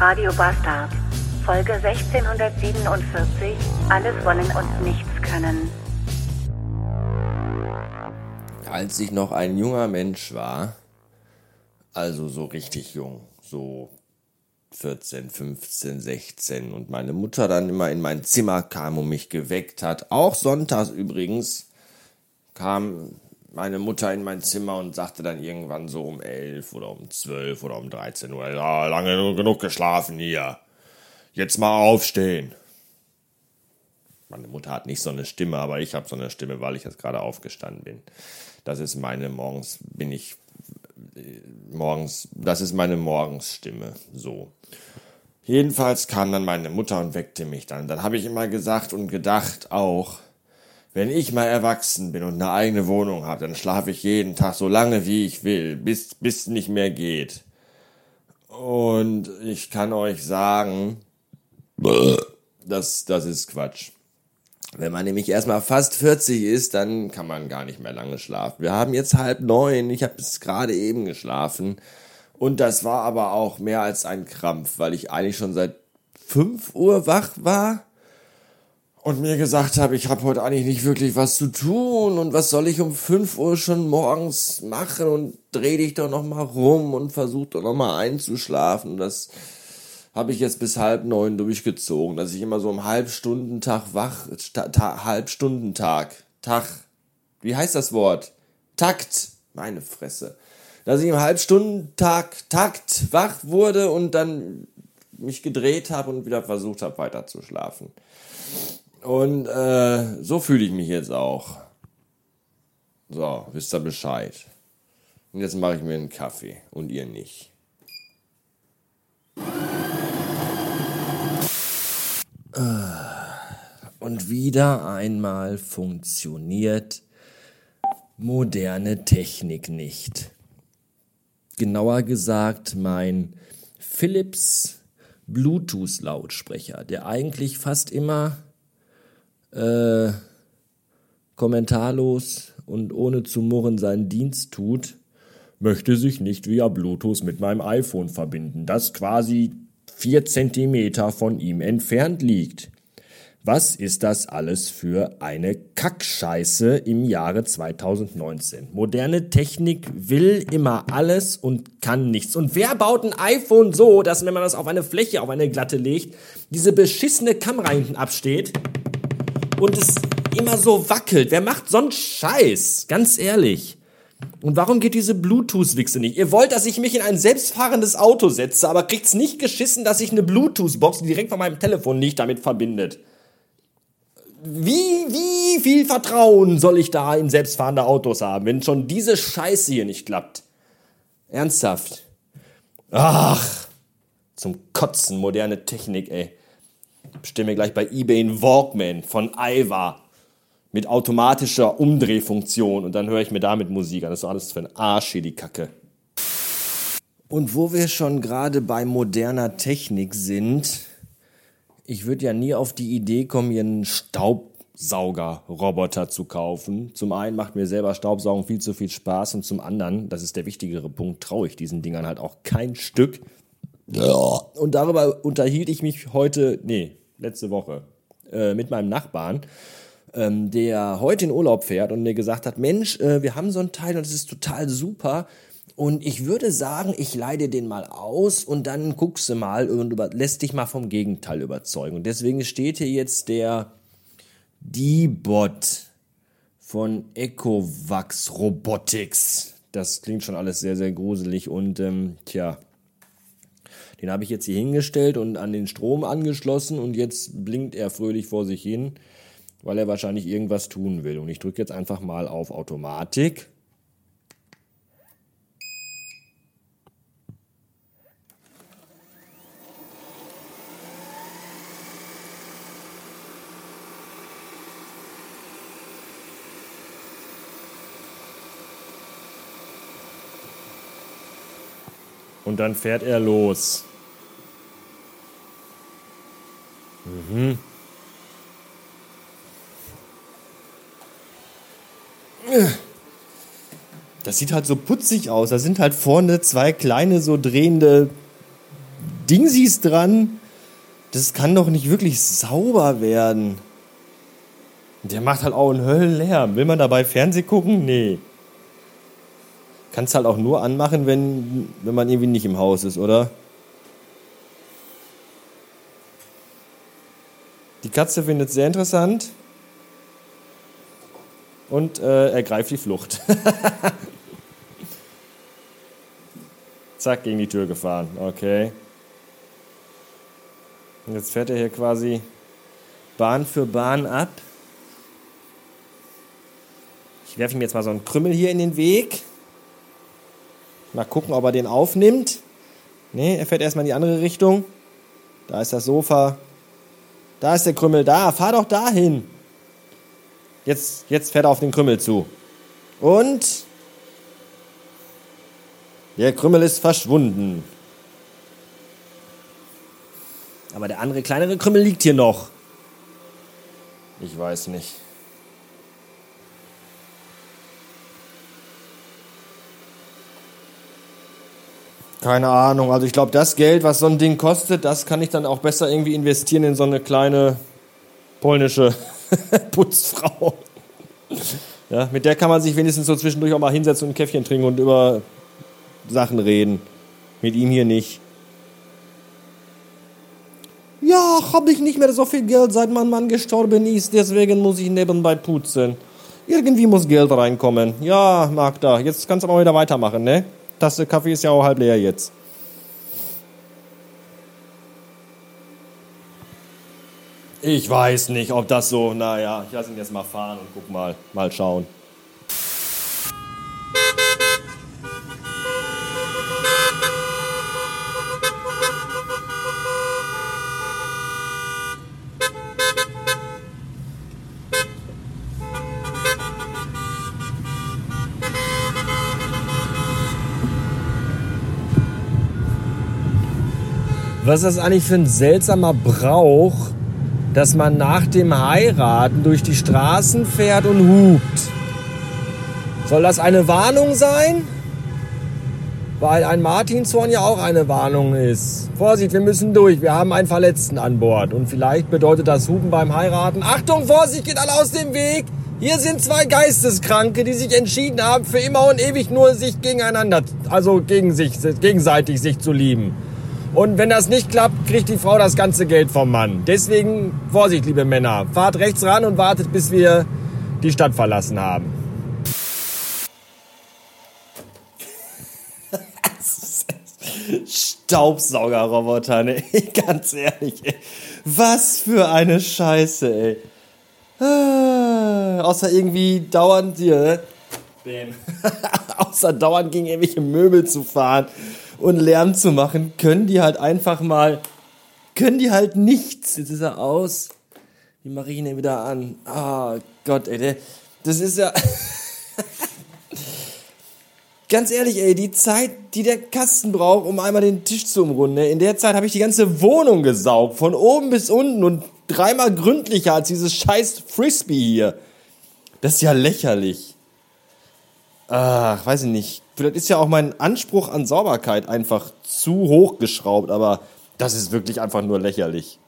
Radio Bastard. Folge 1647. Alles wollen und nichts können. Als ich noch ein junger Mensch war, also so richtig jung, so 14, 15, 16 und meine Mutter dann immer in mein Zimmer kam und mich geweckt hat, auch sonntags übrigens, kam meine Mutter in mein Zimmer und sagte dann irgendwann so um 11 oder um 12 oder um 13 Uhr, ja, lange genug geschlafen hier. Jetzt mal aufstehen. Meine Mutter hat nicht so eine Stimme, aber ich habe so eine Stimme, weil ich jetzt gerade aufgestanden bin. Das ist meine morgens bin ich äh, morgens, das ist meine Morgensstimme, so. Jedenfalls kam dann meine Mutter und weckte mich dann. Dann habe ich immer gesagt und gedacht auch, wenn ich mal erwachsen bin und eine eigene Wohnung habe, dann schlafe ich jeden Tag so lange wie ich will, bis bis nicht mehr geht. Und ich kann euch sagen, das das ist Quatsch. Wenn man nämlich erstmal fast 40 ist, dann kann man gar nicht mehr lange schlafen. Wir haben jetzt halb neun, ich habe es gerade eben geschlafen. Und das war aber auch mehr als ein Krampf, weil ich eigentlich schon seit 5 Uhr wach war und mir gesagt habe, ich habe heute eigentlich nicht wirklich was zu tun und was soll ich um 5 Uhr schon morgens machen und dreh dich doch noch mal rum und versuch doch noch mal einzuschlafen. Das habe ich jetzt bis halb neun durchgezogen, dass ich immer so im Halbstundentag wach, ta, Halbstundentag, Tag, wie heißt das Wort? Takt, meine Fresse. Dass ich im Halbstundentag, Takt wach wurde und dann mich gedreht habe und wieder versucht habe weiter zu schlafen. Und äh, so fühle ich mich jetzt auch. So, wisst ihr Bescheid. Und jetzt mache ich mir einen Kaffee und ihr nicht. Und wieder einmal funktioniert moderne Technik nicht. Genauer gesagt mein Philips Bluetooth-Lautsprecher, der eigentlich fast immer äh, kommentarlos und ohne zu murren seinen Dienst tut, möchte sich nicht via Bluetooth mit meinem iPhone verbinden, das quasi vier Zentimeter von ihm entfernt liegt. Was ist das alles für eine Kackscheiße im Jahre 2019? Moderne Technik will immer alles und kann nichts. Und wer baut ein iPhone so, dass wenn man das auf eine Fläche, auf eine glatte legt, diese beschissene Kamera hinten absteht und es immer so wackelt? Wer macht sonst Scheiß? Ganz ehrlich. Und warum geht diese Bluetooth-Wichse nicht? Ihr wollt, dass ich mich in ein selbstfahrendes Auto setze, aber kriegt's nicht geschissen, dass ich eine Bluetooth-Box, direkt von meinem Telefon liegt, damit verbindet wie, wie viel Vertrauen soll ich da in selbstfahrende Autos haben, wenn schon diese Scheiße hier nicht klappt? Ernsthaft. Ach, zum Kotzen, moderne Technik, ey. Bestimme gleich bei eBay einen Walkman von Aiwa mit automatischer Umdrehfunktion und dann höre ich mir damit Musik an. Das ist alles für ein Arsch hier, die Kacke. Und wo wir schon gerade bei moderner Technik sind, ich würde ja nie auf die Idee kommen, mir einen Staubsaugerroboter zu kaufen. Zum einen macht mir selber Staubsaugen viel zu viel Spaß und zum anderen, das ist der wichtigere Punkt, traue ich diesen Dingern halt auch kein Stück. Ja. Und darüber unterhielt ich mich heute, nee, letzte Woche, äh, mit meinem Nachbarn, ähm, der heute in Urlaub fährt und mir gesagt hat, Mensch, äh, wir haben so ein Teil und es ist total super. Und ich würde sagen, ich leide den mal aus und dann guckst du mal und über, lässt dich mal vom Gegenteil überzeugen. Und deswegen steht hier jetzt der D-Bot von Ecovax Robotics. Das klingt schon alles sehr, sehr gruselig und ähm, tja, den habe ich jetzt hier hingestellt und an den Strom angeschlossen und jetzt blinkt er fröhlich vor sich hin, weil er wahrscheinlich irgendwas tun will. Und ich drücke jetzt einfach mal auf Automatik. Und dann fährt er los. Mhm. Das sieht halt so putzig aus. Da sind halt vorne zwei kleine so drehende Dingsies dran. Das kann doch nicht wirklich sauber werden. Der macht halt auch einen Höllenlärm. Will man dabei Fernseh gucken? Nee. Kannst halt auch nur anmachen, wenn, wenn man irgendwie nicht im Haus ist, oder? Die Katze findet es sehr interessant und äh, ergreift die Flucht. Zack, gegen die Tür gefahren. Okay. Und jetzt fährt er hier quasi Bahn für Bahn ab. Ich werfe ihm jetzt mal so einen Krümmel hier in den Weg. Mal gucken, ob er den aufnimmt. Ne, er fährt erstmal in die andere Richtung. Da ist das Sofa. Da ist der Krümmel. Da, fahr doch dahin. Jetzt, jetzt fährt er auf den Krümmel zu. Und der Krümmel ist verschwunden. Aber der andere kleinere Krümmel liegt hier noch. Ich weiß nicht. Keine Ahnung. Also ich glaube, das Geld, was so ein Ding kostet, das kann ich dann auch besser irgendwie investieren in so eine kleine polnische Putzfrau. Ja, mit der kann man sich wenigstens so zwischendurch auch mal hinsetzen und ein Käffchen trinken und über Sachen reden. Mit ihm hier nicht. Ja, habe ich nicht mehr so viel Geld, seit mein Mann gestorben ist, deswegen muss ich nebenbei putzen. Irgendwie muss Geld reinkommen. Ja, Magda, jetzt kannst du mal wieder weitermachen, ne? Tasse Kaffee ist ja auch halb leer jetzt. Ich weiß nicht, ob das so, naja, ich lasse ihn jetzt mal fahren und guck mal, mal schauen. Was ist das eigentlich für ein seltsamer Brauch, dass man nach dem Heiraten durch die Straßen fährt und hupt? Soll das eine Warnung sein? Weil ein Martinshorn ja auch eine Warnung ist. Vorsicht, wir müssen durch, wir haben einen Verletzten an Bord. Und vielleicht bedeutet das Hupen beim Heiraten, Achtung, Vorsicht, geht alle aus dem Weg! Hier sind zwei Geisteskranke, die sich entschieden haben, für immer und ewig nur sich gegeneinander, also gegen sich, gegenseitig sich zu lieben. Und wenn das nicht klappt, kriegt die Frau das ganze Geld vom Mann. Deswegen Vorsicht, liebe Männer. Fahrt rechts ran und wartet, bis wir die Stadt verlassen haben. Staubsaugerroboter, ne? Ganz ehrlich, ey. Was für eine Scheiße, ey. Ah, außer irgendwie dauernd hier, ne? Bam. außer dauernd gegen irgendwelche Möbel zu fahren und Lärm zu machen, können die halt einfach mal, können die halt nichts. Jetzt ist er aus. Wie mache ich ihn denn wieder an? Ah, oh Gott, ey, der, das ist ja. Ganz ehrlich, ey, die Zeit, die der Kasten braucht, um einmal den Tisch zu umrunden, ne? in der Zeit habe ich die ganze Wohnung gesaugt, von oben bis unten und dreimal gründlicher als dieses scheiß Frisbee hier. Das ist ja lächerlich. Ach, weiß ich nicht. Vielleicht ist ja auch mein Anspruch an Sauberkeit einfach zu hoch geschraubt, aber das ist wirklich einfach nur lächerlich.